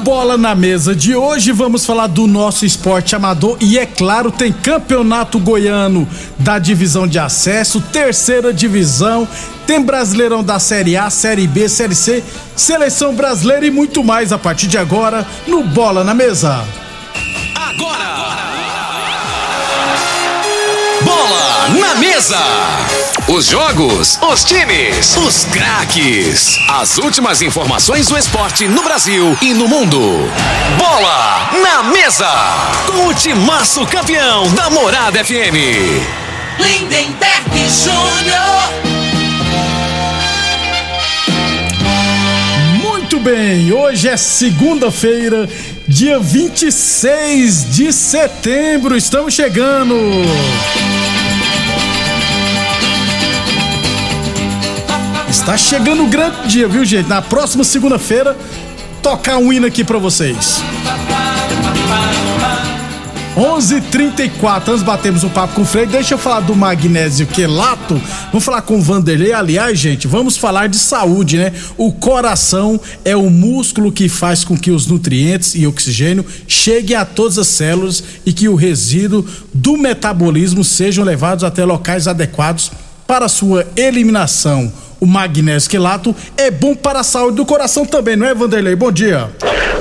Bola na Mesa de hoje vamos falar do nosso esporte amador e é claro, tem campeonato goiano da divisão de acesso, terceira divisão, tem Brasileirão da Série A, Série B, Série C, Seleção Brasileira e muito mais a partir de agora no Bola na Mesa. Agora! Bola na mesa! Os jogos, os times, os craques. As últimas informações do esporte no Brasil e no mundo. Bola na mesa! Com o timaço campeão da Morada FM. Lindenberg Júnior. Muito bem, hoje é segunda-feira, dia 26 de setembro, estamos chegando. Está chegando o grande dia, viu, gente? Na próxima segunda-feira, tocar um hino aqui pra vocês. 11:34 Antes batemos um papo com o Freire. Deixa eu falar do magnésio quelato. Vamos falar com o Vanderlei. Aliás, gente, vamos falar de saúde, né? O coração é o músculo que faz com que os nutrientes e oxigênio cheguem a todas as células e que o resíduo do metabolismo sejam levados até locais adequados para sua eliminação. O magnésio quelato é bom para a saúde do coração também, não é, Vanderlei? Bom dia.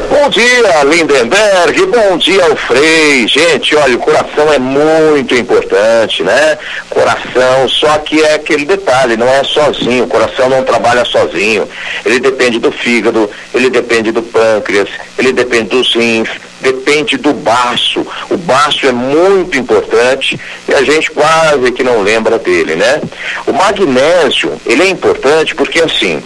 Bom dia, Lindenberg. Bom dia ao Frei. Gente, olha, o coração é muito importante, né? Coração, só que é aquele detalhe, não é sozinho. O coração não trabalha sozinho. Ele depende do fígado, ele depende do pâncreas, ele depende dos rins, depende do baço. O baço é muito importante e a gente quase que não lembra dele, né? O magnésio, ele é importante porque assim,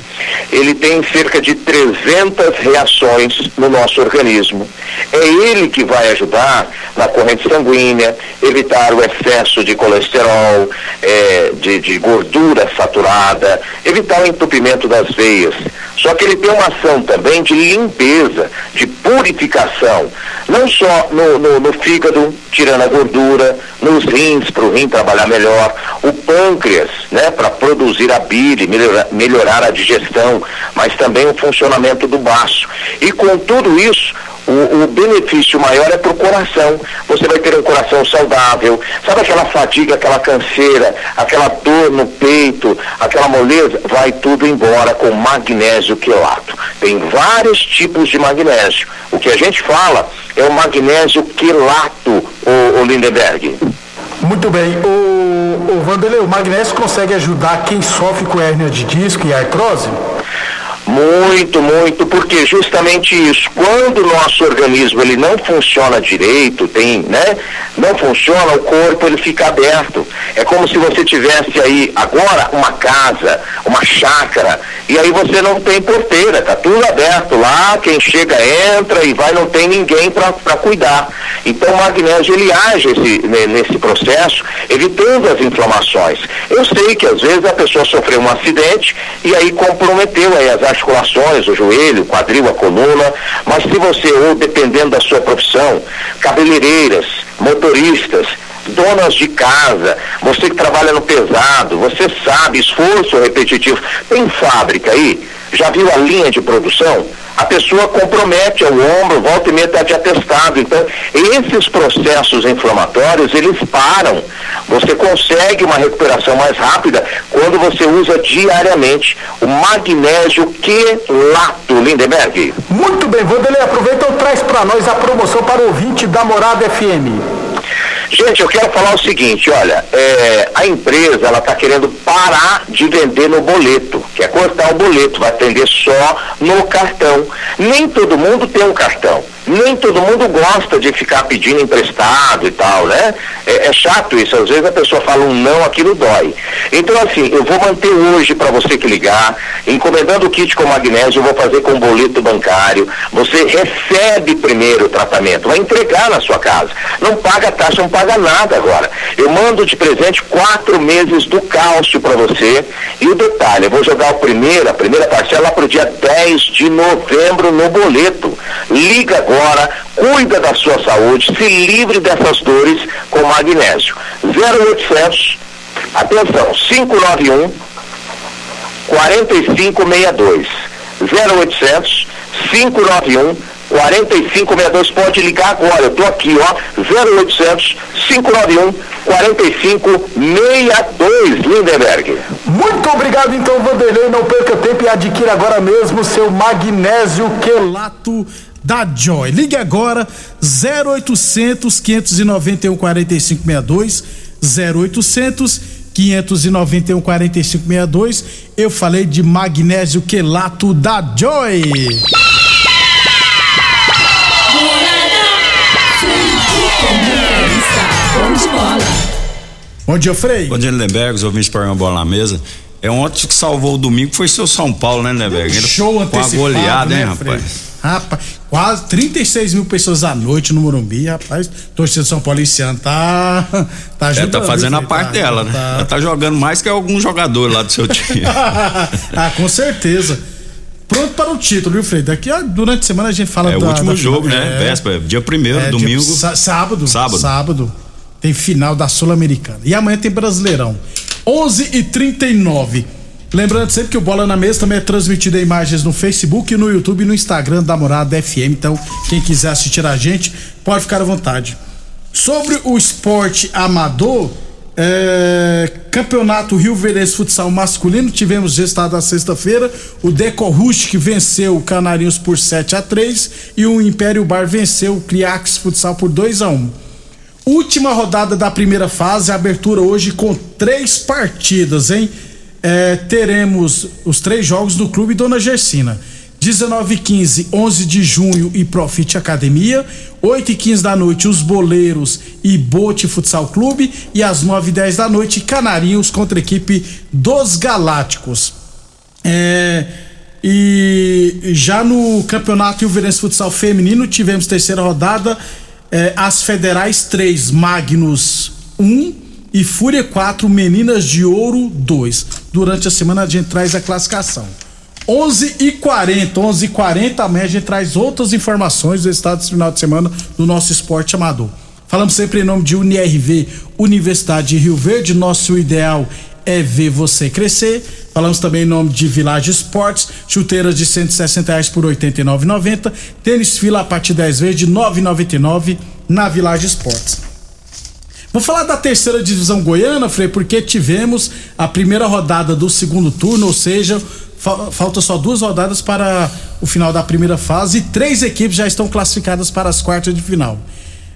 ele tem cerca de 300 reações no nosso organismo. É ele que vai ajudar na corrente sanguínea, evitar o excesso de colesterol, eh, de, de gordura saturada, evitar o entupimento das veias. Só que ele tem uma ação também de limpeza, de purificação, não só no, no, no fígado, tirando a gordura, nos rins, para o rim trabalhar melhor, o pâncreas, né, para produzir a bile, melhorar, melhorar a digestão, mas também o funcionamento do baço. E com tudo isso, o, o benefício maior é para o coração. Você vai ter um coração saudável. Sabe aquela fadiga, aquela canseira, aquela dor no peito, aquela moleza? Vai tudo embora com magnésio quelato. Tem vários tipos de magnésio. O que a gente fala é o magnésio quelato, o, o Lindenberg. Muito bem. O, o Vanderlei, o magnésio consegue ajudar quem sofre com hérnia de disco e artrose? Muito, muito, porque justamente isso, quando o nosso organismo ele não funciona direito, tem, né? Não funciona, o corpo ele fica aberto. É como se você tivesse aí agora uma casa, uma chácara, e aí você não tem porteira, tá tudo aberto lá, quem chega entra e vai, não tem ninguém para cuidar. Então o magnésio ele age esse, nesse processo, evitando as inflamações. Eu sei que às vezes a pessoa sofreu um acidente e aí comprometeu aí as articulações, o joelho, o quadril, a coluna, mas se você, ou dependendo da sua profissão, cabeleireiras, motoristas, donas de casa, você que trabalha no pesado, você sabe, esforço repetitivo. Tem fábrica aí? Já viu a linha de produção? A pessoa compromete o ombro, volta e meia está de atestado. Então, esses processos inflamatórios, eles param. Você consegue uma recuperação mais rápida quando você usa diariamente o magnésio quelato, Lindenberg. Muito bem, Vanderlei, aproveita e traz para nós a promoção para o ouvinte da Morada FM. Gente, eu quero falar o seguinte, olha, é, a empresa ela está querendo parar de vender no boleto, quer cortar o boleto, vai atender só no cartão. Nem todo mundo tem um cartão nem todo mundo gosta de ficar pedindo emprestado e tal, né? É, é, chato isso, às vezes a pessoa fala um não, aquilo dói. Então, assim, eu vou manter hoje para você que ligar, encomendando o kit com magnésio, eu vou fazer com boleto bancário. Você recebe primeiro o tratamento, vai entregar na sua casa. Não paga taxa, não paga nada agora. Eu mando de presente quatro meses do cálcio para você. E o detalhe, eu vou jogar o primeiro, a primeira parcela para o dia 10 de novembro no boleto. Liga agora agora, cuida da sua saúde, se livre dessas dores com magnésio. 0800, atenção, 591 4562. 0800 591 4562 pode ligar agora. Eu tô aqui, ó, 0800 591 4562, Lindenberg. Muito obrigado então, Vanderlei, não perca tempo e adquira agora mesmo seu magnésio quelato da Joy. Ligue agora 0800 591 4562 0800 591 4562. Eu falei de magnésio quelato da Joy. Bom dia, Frei. Bom dia, Lindenberg, os ouvintes para bola na mesa. É ontem que salvou o domingo foi seu São Paulo, né, Lindenberg? Show antecipado, Com a goleada, né, hein, rapaz? Rapaz, quase 36 mil pessoas à noite no Morumbi, rapaz. Torcida São Paulo esse ano tá. Tá ajudando. É, tá fazendo a parte tá, dela, né? tá. Ela tá jogando mais que algum jogador lá do seu time. ah, com certeza. Pronto para o título, viu, Frei? Daqui a, durante a semana a gente fala é o da- último da jogo, final. né? É. Véspera, dia primeiro, É, domingo. dia- sá- sábado. Sábado. Sábado. Tem final da Sul-Americana. E amanhã tem Brasileirão. 11 e 39 Lembrando sempre que o Bola na Mesa também é transmitido em imagens no Facebook, no YouTube e no Instagram da Morada FM. Então, quem quiser assistir a gente, pode ficar à vontade. Sobre o esporte amador, é, Campeonato Rio Verdense Futsal Masculino, tivemos resultado na sexta-feira. O Deco Rush que venceu o Canarinhos por 7 a 3 e o Império Bar venceu o Criax Futsal por 2 a 1 Última rodada da primeira fase, abertura hoje com três partidas, hein? É, teremos os três jogos do Clube Dona Gersina. 19 e 15, 11 de junho e Profit Academia. 8 e 15 da noite, os Boleiros e Bote Futsal Clube. E às 9 e 10 da noite, Canarinhos contra a equipe dos Galácticos. É, e já no Campeonato Rio Verense Futsal Feminino tivemos terceira rodada. é, as Federais 3, Magnus 1 e Fúria 4, Meninas de Ouro 2. Durante a semana a gente traz a classificação. 11 e 40, 11 e 40 amanhã a gente traz outras informações do estado desse final de semana do nosso esporte amador. Falamos sempre em nome de UniRV, Universidade de Rio Verde. Nosso ideal é ver você crescer. Falamos também em nome de Village Esportes, chuteiras de 160 reais por R$ 89,90. Tênis fila a partir de 10 vezes de R$ 9,99 na Village Esportes. Vou falar da terceira divisão goiana, Frei, porque tivemos a primeira rodada do segundo turno, ou seja, fa- falta só duas rodadas para o final da primeira fase e três equipes já estão classificadas para as quartas de final.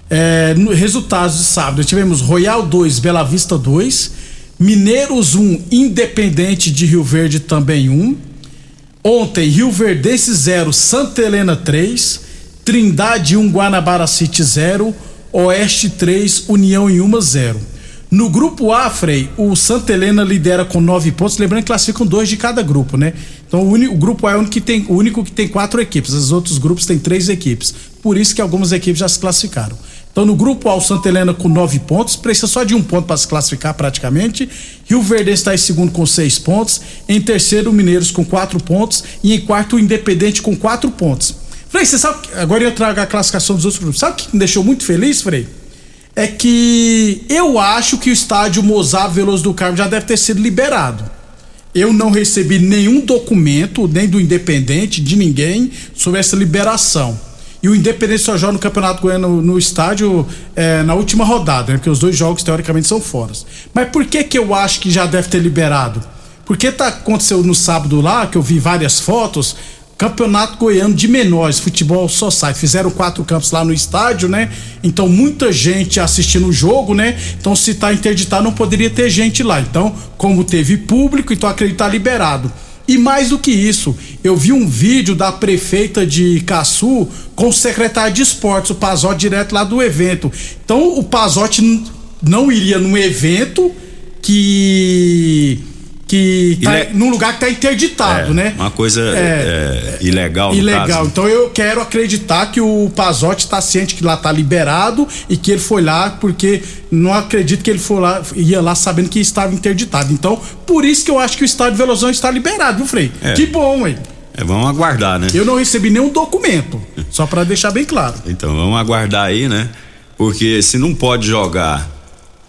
É, no- resultados de sábado, tivemos Royal 2, Bela Vista 2, Mineiros 1, Independente de Rio Verde também 1, Ontem, Rio Verdense 0, Santa Helena 3, Trindade 1, Guanabara City 0, Oeste 3, União em 1 0. No grupo A, Frei, o Santa Helena lidera com nove pontos, lembrando que classificam dois de cada grupo, né? Então o, único, o grupo A é o único, que tem, o único que tem quatro equipes, os outros grupos têm três equipes. Por isso que algumas equipes já se classificaram. Então no grupo A, o Santa Helena com nove pontos, precisa só de um ponto para se classificar praticamente. Rio Verde está em segundo com seis pontos. Em terceiro, o Mineiros com quatro pontos. E em quarto, o Independente com quatro pontos. Frei, você sabe. Agora eu trago a classificação dos outros grupos. Sabe o que me deixou muito feliz, Frei? é que eu acho que o estádio Mozart Veloso do Carmo já deve ter sido liberado. Eu não recebi nenhum documento, nem do Independente, de ninguém, sobre essa liberação. E o Independente só joga no Campeonato Goiano no, no estádio é, na última rodada, né? Porque os dois jogos, teoricamente, são fora. Mas por que que eu acho que já deve ter liberado? Porque tá, aconteceu no sábado lá, que eu vi várias fotos, Campeonato Goiano de Menores, Futebol Society. Fizeram quatro campos lá no estádio, né? Então, muita gente assistindo o jogo, né? Então, se tá interditado, não poderia ter gente lá. Então, como teve público, então acredito tá liberado. E mais do que isso, eu vi um vídeo da prefeita de Caçu com o secretário de esportes, o Pazotti, direto lá do evento. Então, o Pazotti não iria num evento que que tá Ile- num lugar que tá interditado, É, né? Uma coisa É. é, ilegal, Ilegal. caso. Então eu quero acreditar que o Pazotti está ciente que lá tá liberado e que ele foi lá porque não acredito que ele foi lá, ia lá sabendo que estava interditado. Então, por isso que eu acho que o estádio Velozão está liberado, viu, Frei? É. Que bom, hein? É, vamos aguardar, né? Eu não recebi nenhum documento, só para deixar bem claro. Então vamos aguardar aí, né? Porque se não pode jogar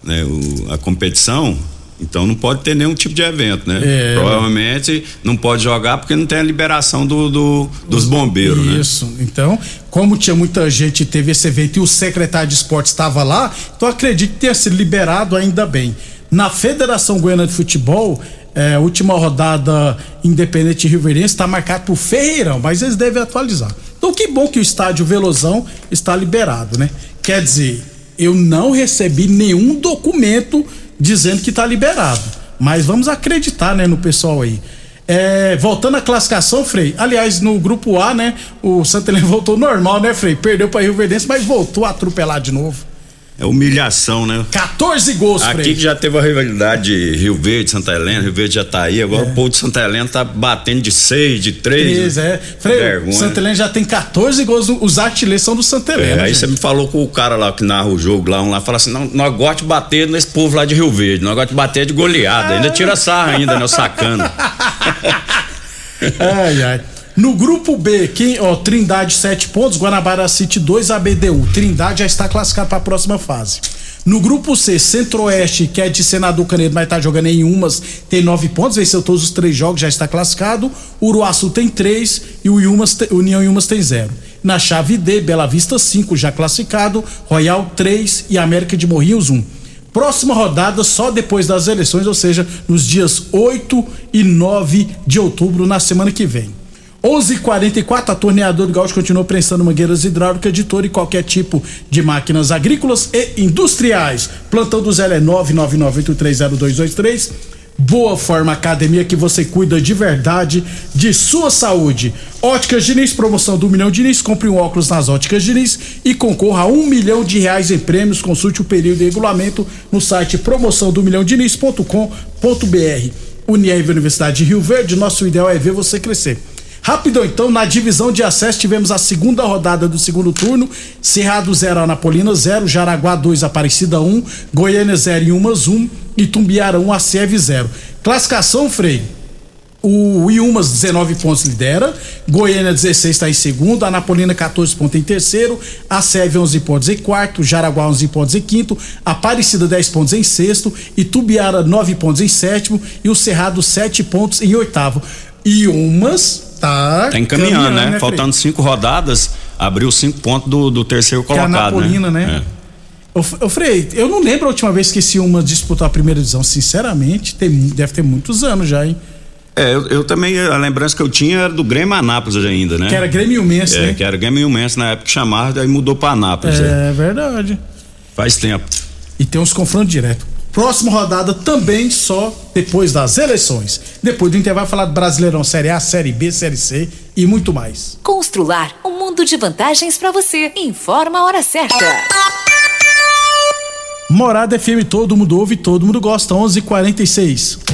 né, o- a competição, então não pode ter nenhum tipo de evento, né? É. Provavelmente não pode jogar porque não tem a liberação do, do- dos bombeiros, né? Isso. Então, como tinha muita gente, teve esse evento e o secretário de esportes estava lá, então acredito que tenha sido liberado ainda bem. Na Federação Goiana de Futebol, é, a última rodada Independente Riverense está marcada por Ferreirão, mas eles devem atualizar. Então, que bom que o estádio Velozão está liberado, né? Quer dizer, eu não recebi nenhum documento dizendo que está liberado. Mas vamos acreditar, né, no pessoal aí. É, voltando à classificação, Frei. Aliás, no grupo A, né? O Santa Helena voltou normal, né, Frei? Perdeu para Rio Verdense, mas voltou a atropelar de novo. É humilhação, né? 14 gols, Aqui Frei. que já teve a rivalidade de Rio Verde, Santa Helena, Rio Verde já tá aí, agora É. o povo de Santa Helena tá batendo de seis, de três. Três, é. Frei, Vergonha. o Santa Helena já tem 14 gols. Os artilheiros são do Santa Helena. É, aí você me falou com o cara lá que narra o jogo lá, um lá, fala assim, não, nós gostamos de bater nesse povo lá de Rio Verde, nós gostamos de bater de goleada, ainda tira sarra ainda, né, o sacana. Ai, ai. No grupo B, quem, ó, Trindade 7 pontos, Guanabara City 2, ABDU. Trindade já está classificado para a próxima fase. No grupo C, Centro-Oeste, que é de Senador Canedo, mas tá jogando em umas, tem 9 pontos, venceu todos os três jogos, já está classificado. Uruaçu tem 3 e o Iumas, União Iumas tem 0. Na chave D, Bela Vista 5, já classificado, Royal 3 e América de Morrinhos 1. Próxima rodada só depois das eleições, ou seja, nos dias 8 e 9 de outubro, na semana que vem. 11:44 a torneadora do Gaúcho continua prensando mangueiras hidráulicas de todo e qualquer tipo de máquinas agrícolas e industriais. Plantão do Zé é 999830223. Boa Forma Academia que você cuida de verdade de sua saúde. Óticas Diniz, promoção do Milhão Diniz. Compre um óculos nas Óticas Diniz e concorra a um milhão de reais em prêmios. Consulte o período e regulamento no site promoção do milhão Diniz.com.br. Unirv Universidade de Rio Verde, nosso ideal é ver você crescer. Rapidão, então, na divisão de acesso tivemos a segunda rodada do segundo turno. Cerrado 0, Anapolina 0, Jaraguá 2, Aparecida 1, Goiânia 0 e Umas 1 e Tumbiara 1, ACEV 0. Classificação, Frei. O Iumas 19 pontos lidera, Goiânia 16 está em segundo, Anapolina 14 pontos em terceiro, a Seve 11 pontos em quarto, Jaraguá 11 pontos em quinto, Aparecida 10 pontos em sexto, Itubiara 9 pontos em sétimo e o Cerrado 7 pontos em oitavo. Iumas tá, Tá encaminhando, né? Frei? Faltando cinco rodadas, abriu cinco pontos do, do terceiro Que é a colocado, Anapolina, né? É. Ô, F- ô, Frei, eu não lembro a última vez que esse Iumas disputou a primeira divisão, sinceramente, tem, deve ter muitos anos já, hein? É, eu, eu também, a lembrança que eu tinha era do Grêmio Anápolis ainda, né? Que era Grêmio Iumense, É, né? que era Grêmio Iumense na época que chamava, daí mudou pra Anápolis. é. É verdade. Faz tempo. E tem uns confrontos direto. Próxima rodada também só depois das eleições. Depois do intervalo falar do Brasileirão Série A, Série B, Série C e muito mais. Constrular um mundo de vantagens para você. Informa a hora certa. Morada FM, todo mundo ouve, todo mundo gosta. 11:46.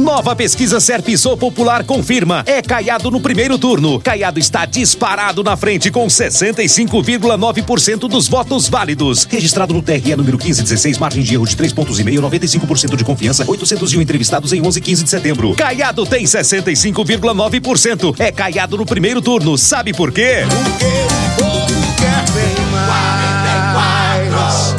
Nova pesquisa Serpisou Popular confirma. É Caiado no primeiro turno. Caiado está disparado na frente com 65,9% dos votos válidos. Registrado no TRE número 1516, margem de erro de 3,5, 95% de confiança, 801 entrevistados em 11 e 15 de setembro. Caiado tem 65,9%. É Caiado no primeiro turno. Sabe por quê?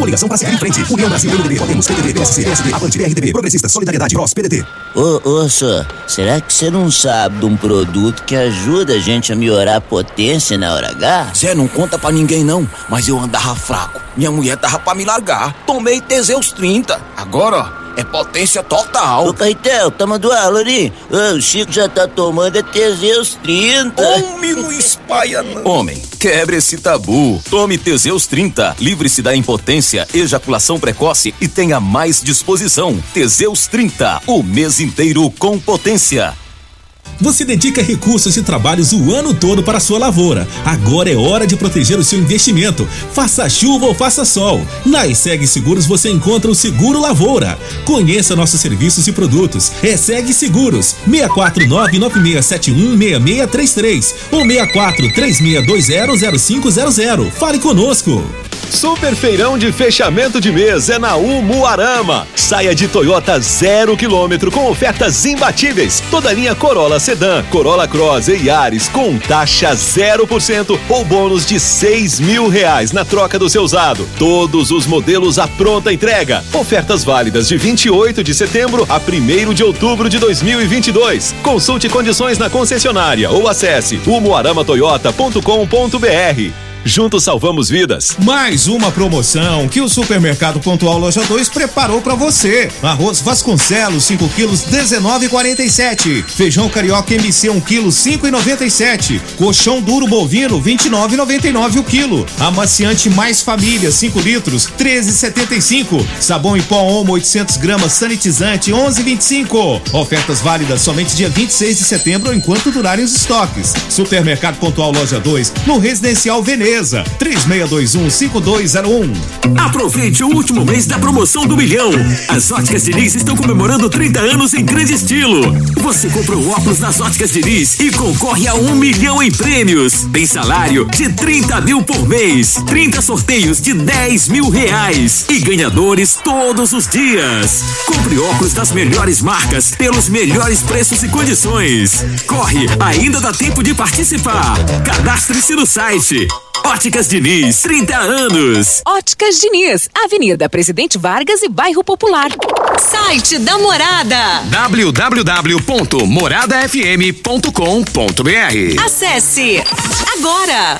Coligação para seguir em frente. União Brasil, PMDB, Podemos, PTB, PSC, PSD, Avante, PRDB, Progressistas, Solidariedade, PROS, PDT. Ô, ô, senhor, será que você não sabe de um produto que ajuda a gente a melhorar a potência na hora H? Zé, não conta pra ninguém não, mas eu andava fraco. Minha mulher tava pra me largar. Tomei Teseus 30. Agora, ó, é potência total. Ô, Caetel, tá mandando? Ô, o Chico já tá tomando é Teseus 30. Homem, não espalha não. Homem, quebre esse tabu. Tome Teseus 30. Livre-se da impotência, ejaculação precoce e tenha mais disposição. Teseus 30. O mês inteiro com potência. Você dedica recursos e trabalhos o ano todo para a sua lavoura. Agora é hora de proteger o seu investimento. Faça chuva ou faça sol. Na ESEG Seguros você encontra o Seguro Lavoura. Conheça nossos serviços e produtos. ESEG Seguros 64996716633 ou 6436200500. Fale conosco. Super feirão de fechamento de mês é na Umuarama. Saia de Toyota zero quilômetro com ofertas imbatíveis. Toda linha Corolla Sedan, Corolla Cross e Yaris com taxa 0% ou bônus de seis mil reais na troca do seu usado. Todos os modelos à pronta entrega. Ofertas válidas de 28 de setembro a 1 de outubro de 2022. Consulte condições na concessionária ou acesse umuaramatoyota.com.br. Juntos salvamos vidas. Mais uma promoção que o Supermercado Pontual Loja 2 preparou para você. Arroz Vasconcelos 5 quilos 19,47. Feijão carioca MC 1 quilo 5,97. Colchão duro bovino 29,99 o quilo. Amaciante mais família 5 litros 13,75. Sabão em pó Omo 800 gramas sanitizante 11,25. Ofertas válidas somente dia 26 de setembro enquanto durarem os estoques. Supermercado Pontual Loja 2 no Residencial Veneza 36215201. Aproveite o último mês da promoção do milhão. As Óticas Diniz estão comemorando 30 anos em grande estilo. Você compra o óculos nas Óticas Diniz e concorre a um milhão em prêmios. Tem salário de 30 mil por mês, 30 sorteios de 10 mil reais e ganhadores todos os dias. Compre óculos das melhores marcas pelos melhores preços e condições. Corre, ainda dá tempo de participar. Cadastre-se no site Óticas Diniz, 30 anos. Óticas Diniz, Avenida Presidente Vargas e Bairro Popular. Site da Morada. www.moradafm.com.br Acesse agora.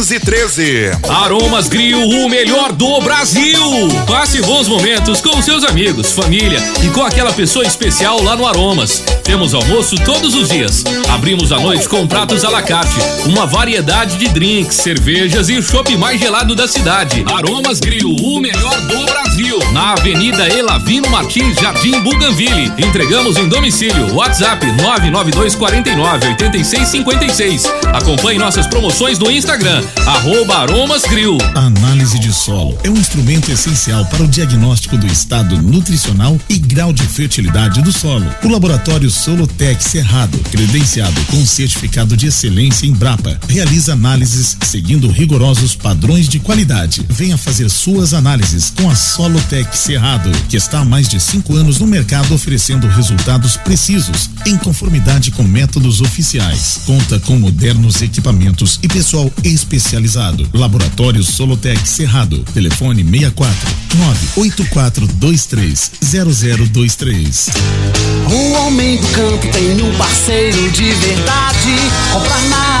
Aromas Grill, o melhor do Brasil. Passe bons momentos com seus amigos, família e com aquela pessoa especial lá no Aromas. Temos almoço todos os dias. Abrimos à noite com pratos à la carte, uma variedade de drinks, cervejas e o chopp mais gelado da cidade. Aromas Grill, o melhor do Brasil. Avenida Elavino Martins, Jardim Buganville. Entregamos em domicílio. WhatsApp 992 49 86 56. Acompanhe nossas promoções no Instagram Arroba Aromas Grill. Análise de solo é um instrumento essencial para o diagnóstico do estado nutricional e grau de fertilidade do solo. O laboratório Solotec Cerrado, credenciado com certificado de excelência em Brapa, realiza análises seguindo rigorosos padrões de qualidade. Venha fazer suas análises com a Solotec Cerrado, que está há mais de cinco anos no mercado oferecendo resultados precisos, em conformidade com métodos oficiais. Conta com modernos equipamentos e pessoal especializado. Laboratório Solotec Cerrado. Telefone 64 98423 0023. O homem do campo tem um parceiro de verdade. Comprar na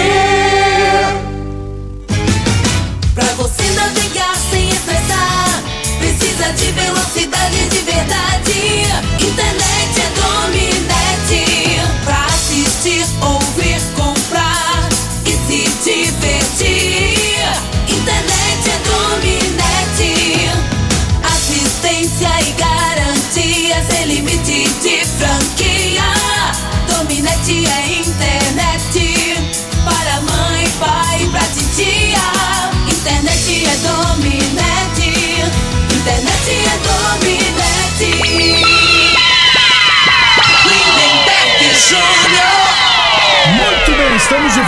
De velocidade de verdade. Internet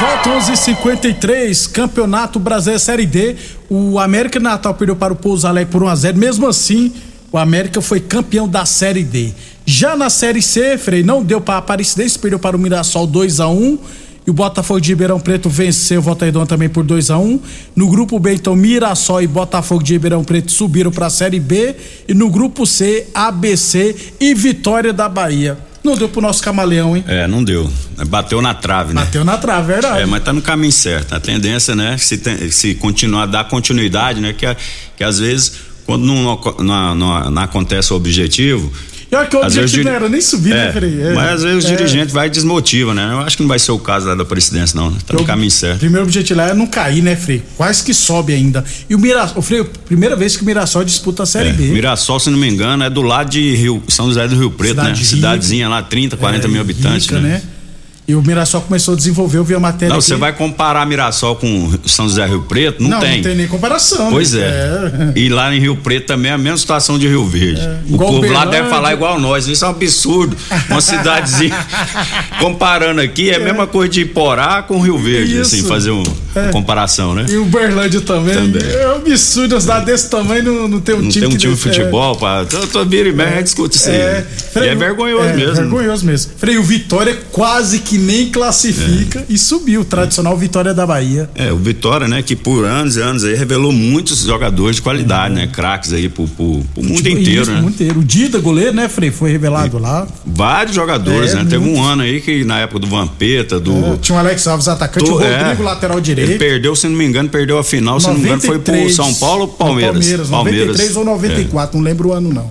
volta, 11:53 Campeonato Brasileiro Série D. O América Natal perdeu para o Pouso Alegre por 1 a 0 Mesmo assim, o América foi campeão da Série D. Já na Série C, Frei, não deu para a Aparecidense, perdeu para o Mirassol 2 a 1 e o Botafogo de Ribeirão Preto venceu o Volta Redonda também por 2 a 1 No grupo B, então, Mirassol e Botafogo de Ribeirão Preto subiram para a Série B. E no grupo C, ABC e Vitória da Bahia. Não deu pro nosso camaleão, hein? É, não deu. Bateu na trave, né? Bateu na trave, verdade. É, mas tá no caminho certo. A tendência, né? Se, tem- se continuar, dar continuidade, né? Que, que às vezes, quando não, não- não- não acontece o objetivo. Olha que o às vezes objetivo diri- não era nem subir, É, né, Frei? É. Mas às vezes o É. dirigente vai e desmotiva, né? Eu acho que não vai ser o caso lá da presidência, não. Né? Tá no caminho certo. Primeiro objetivo lá é não cair, né, Frei? Quase que sobe ainda. E o Mirassol, Frei, primeira vez que o Mirassol disputa a Série É, B. Mirassol, se não me engano, é do lado de Rio, São José do Rio Preto, Cidade né? rica. Cidadezinha lá, 30, 40 É, mil habitantes, rica, né? E o Mirassol começou a desenvolver, eu vi a matéria Não, aqui. você vai comparar Mirassol com São José Rio Preto? Não, Não, tem. não tem nem comparação. Pois né? é. E lá em Rio Preto também é a mesma situação de Rio Verde. o Igual povo lá deve falar igual nós. Isso é um absurdo. Uma cidadezinha. Comparando aqui, é a mesma coisa de Iporá com Rio Verde, Isso. assim, fazer um- É. uma comparação, né? E o Berlândia também. Também. É um absurdo, uma cidade desse tamanho não, não tem um Não time tem um time de é. futebol, pá. Tô, tô vira e mexe, discute isso aí. É, e é vergonhoso é, mesmo. vergonhoso mesmo. Frei, o Vitória quase que nem classifica e subiu. O tradicional Vitória da Bahia. É, o Vitória, né, que por anos e anos aí revelou muitos jogadores de qualidade, né? Craques aí pro, pro, pro mundo Tipo, inteiro, isso, né? O mundo inteiro. O Dida, goleiro, né, Frei? Foi revelado lá. Vários jogadores, É, né? Teve um muitos. ano aí que na época do Vampeta, do. É, tinha o Alex Alves, atacante, to- o é, Rodrigo, lateral direito. Ele perdeu, se não me engano, perdeu a final, se não me engano, foi pro 93, São Paulo ou Palmeiras? Palmeiras, 93 ou 94, não lembro o ano não.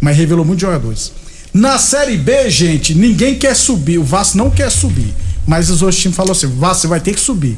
Mas revelou muitos jogadores. Na Série B, gente, ninguém quer subir. O Vasco não quer subir. Mas os outros times falaram assim: Vasco, você vai ter que subir.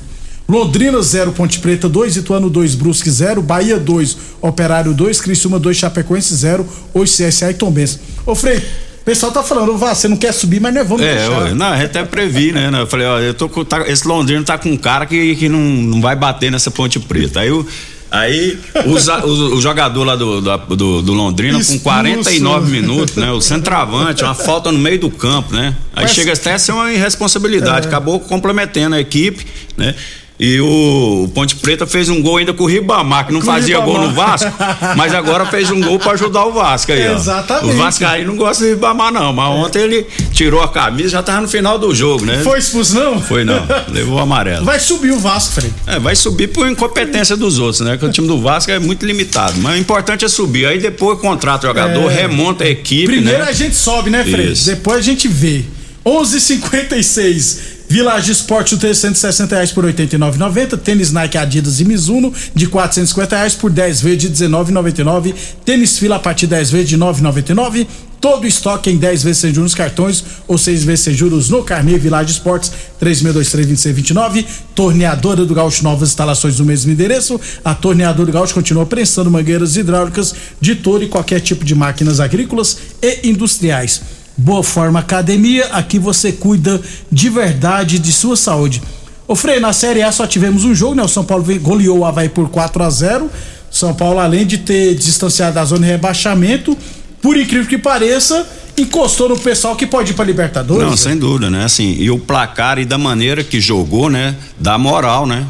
Londrina 0, Ponte Preta 2, Ituano 2, Brusque 0, Bahia 2, Operário 2, Criciúma 2, Chapecoense 0, hoje CSA e Tombense. Ô Frei, o pessoal tá falando, Vasco, você não quer subir, mas nós vamos É, deixar. ué, não, eu até previ, né? Eu falei, ó, eu tô tá- esse Londrino tá com um cara que, que não, não vai bater nessa ponte preta. Aí o. Aí o, za- o- o jogador lá do, do, do Londrina com Expulso. 49 minutos, né? O centroavante, uma falta no meio do campo, né? Aí chega até a ser uma irresponsabilidade. É. Acabou comprometendo a equipe, né? E o, Ponte Preta fez um gol ainda com o Ribamar, que não Com fazia gol no Ribamar. Vasco, mas agora fez um gol pra ajudar o Vasco aí, ó. Exatamente. O Vasco aí não gosta do Ribamar, não. Mas ontem ele tirou a camisa, já tava no final do jogo, né? Foi expulso, não? Foi não, levou o amarelo. Vai subir o Vasco, Frei. É, vai subir por incompetência dos outros, né? Que o time do Vasco é muito limitado. Mas o importante é subir. Aí depois contrata o jogador, É. remonta a equipe, Primeiro né? a gente sobe, né, Frei? Isso. Depois a gente vê. 11:56. Village Esporte o 360 reais por R$ 89,90. Tênis Nike, Adidas e Mizuno de 450 reais por 10 vezes de R$ 19,99. Tênis Fila a partir de 10 vezes de R$ 9,99. Todo estoque em 10 vezes sem juros cartões ou 6 vezes sem juros no carnê Village Esportes 36232629. Torneadora do Gaúcho, novas instalações no mesmo endereço. A Torneadora do Gaúcho continua prensando mangueiras hidráulicas de todo e qualquer tipo de máquinas agrícolas e industriais. Boa Forma Academia, aqui você cuida de verdade de sua saúde. Ô Frei, na Série A só tivemos um jogo, né? O São Paulo goleou o Havaí por 4 a 0 São Paulo, além de ter distanciado da zona de rebaixamento, por incrível que pareça, encostou no pessoal que pode ir pra Libertadores. Não, né? sem dúvida, né? Assim, e o placar e da maneira que jogou, né? Dá moral, né?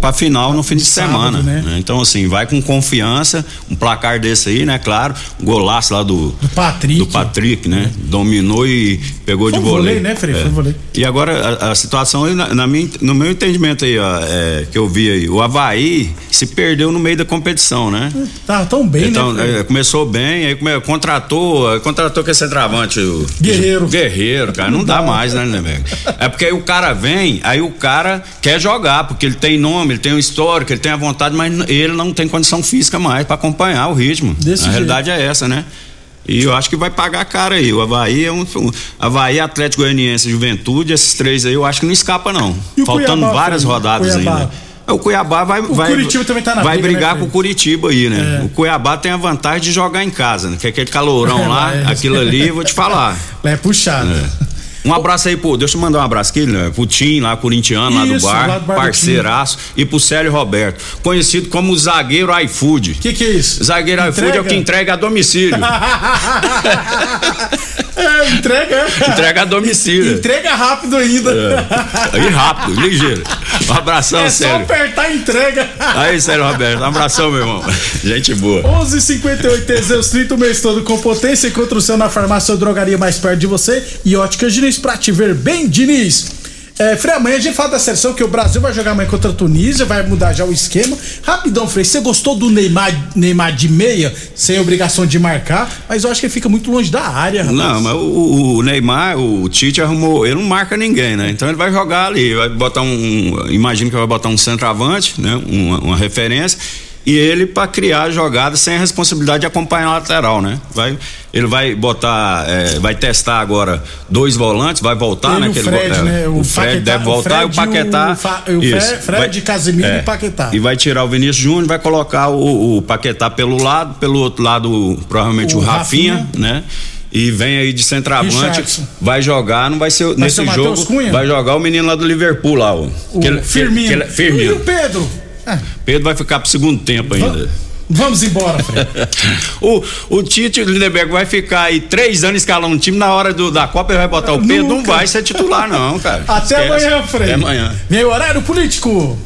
Pra final no fim de Sábado, semana. né? né? Então, assim, vai com confiança, um placar desse aí, né? Claro, um golaço lá do, Do Patrick. do Patrick, né? Dominou e pegou Foi de vôlei, né, Frei? É. Foi. E agora a, a situação aí, na, na minha, no meu entendimento aí, ó, é, que eu vi aí, o Havaí se perdeu no meio da competição, né? Tá tão bem, então, né? Frei? é, começou bem, aí come- contratou, contratou que esse centroavante, o Guerreiro. Guerreiro, cara, não, dá, mais, né, Lindenberg? É porque aí o cara vem, aí o cara quer jogar, porque ele tem nome, ele tem um histórico, ele tem a vontade, mas ele não tem condição física mais pra acompanhar o ritmo. Desse a jeito. realidade é essa, né? E eu acho que vai pagar caro aí. O Havaí é um. Havaí, Atlético Goianiense, Juventude, esses três aí eu acho que não escapa, não. E Faltando Cuiabá, várias rodadas Cuiabá? ainda. É, O Cuiabá vai. O vai Curitiba também tá na Vai briga, né, brigar Frei? com o Curitiba aí, né? É. O Cuiabá tem a vantagem de jogar em casa, né? Que aquele calorão É, lá, é. aquilo ali, vou te falar. É puxado. Um abraço aí, pô. Deixa eu mandar um abraço aqui, né? Pro Tim, lá, corintiano, lá do bar, lá do bar parceiraço. E pro Célio Roberto, conhecido como o zagueiro iFood. Que que é isso? Zagueiro iFood é o que entrega a domicílio. É, entrega. entrega a domicílio. Entrega rápido ainda. É. Aí rápido, ligeiro. Um abração, É só Célio. apertar e entrega. Aí, Célio Roberto, um abração, meu irmão. Gente boa. 11:58 Teseus 30 o mês todo com potência. Encontra o seu na farmácia ou drogaria mais perto de você. E óticas Diniz pra te ver bem, Diniz. É, Frei, amanhã a gente fala da seleção que o Brasil vai jogar amanhã contra a Tunísia, vai mudar já o esquema. Rapidão, Frei, você gostou do Neymar, Neymar de meia, sem obrigação de marcar, mas eu acho que ele fica muito longe da área, rapaz. Não, mas o, o Neymar, o Tite arrumou, ele não marca ninguém, né? Então ele vai jogar ali, vai botar um, imagino que vai botar um centroavante, né? Uma, uma referência e ele para criar a jogada sem a responsabilidade de acompanhar a lateral, né? Vai, ele vai botar, é, vai testar agora dois volantes, vai voltar, Ele, né? o Fred, é, né? O O, Fred Paquetá- deve voltar o e o Fred e o Paquetá. O isso, Fre- Fred, Casemiro e Paquetá. E vai tirar o Vinícius Júnior, vai colocar o, o Paquetá pelo lado, pelo outro lado provavelmente O o, Rafinha, Rafinha. né? E vem aí de centroavante, vai jogar, não vai ser nesse ser o jogo, Cunha? vai jogar o menino lá do Liverpool lá, o, O que ele- Firmino. que ele- E Firmino. o Pedro? Ah, Pedro vai ficar pro segundo tempo ainda. vamos embora, Frei. o, o Tite Lindeberg vai ficar aí três anos escalando um time na hora do, da Copa ele vai botar o Pedro, não Nunca. vai ser titular não, cara. Até Esquece. amanhã, Frei. Até amanhã. O horário político.